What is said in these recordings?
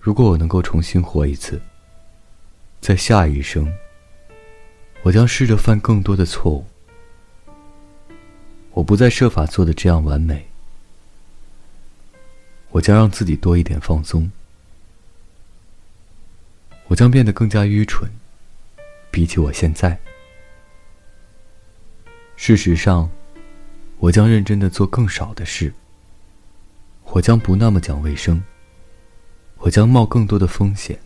如果我能够重新活一次，在下一生，我将试着犯更多的错误。我不再设法做的这样完美，我将让自己多一点放松。我将变得更加愚蠢，比起我现在。事实上，我将认真的做更少的事。我将不那么讲卫生。我将冒更多的风险。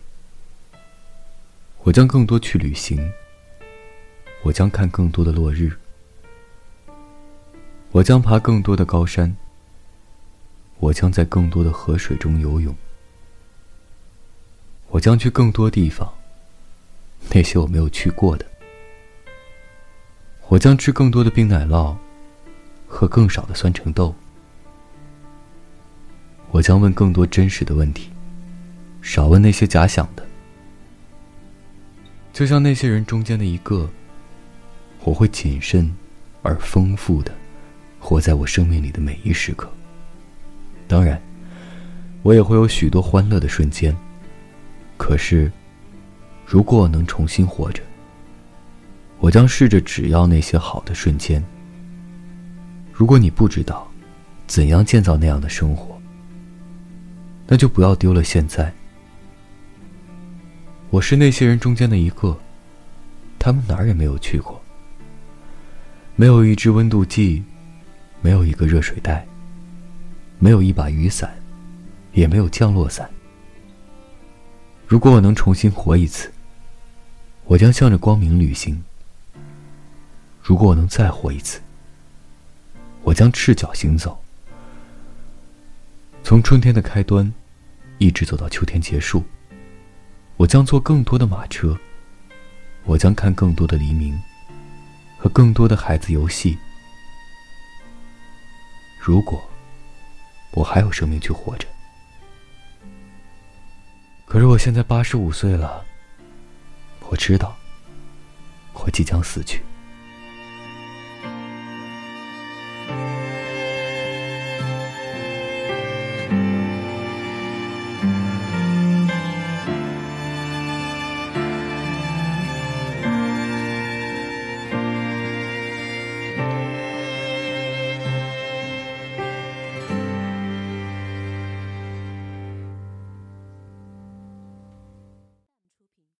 我将更多去旅行。我将看更多的落日。我将爬更多的高山。我将在更多的河水中游泳。我将去更多地方，那些我没有去过的。我将吃更多的冰奶酪，喝更少的酸橙豆。我将问更多真实的问题，少问那些假想的。就像那些人中间的一个，我会谨慎而丰富的活在我生命里的每一时刻。当然，我也会有许多欢乐的瞬间。可是，如果我能重新活着，我将试着只要那些好的瞬间。如果你不知道怎样建造那样的生活，那就不要丢了现在。我是那些人中间的一个，他们哪儿也没有去过，没有一支温度计，没有一个热水袋，没有一把雨伞，也没有降落伞。如果我能重新活一次，我将向着光明旅行。如果我能再活一次，我将赤脚行走，从春天的开端，一直走到秋天结束。我将坐更多的马车我将看更多的黎明和更多的孩子游戏。如果我还有生命去活着可是我现在八十五岁了我知道我即将死去。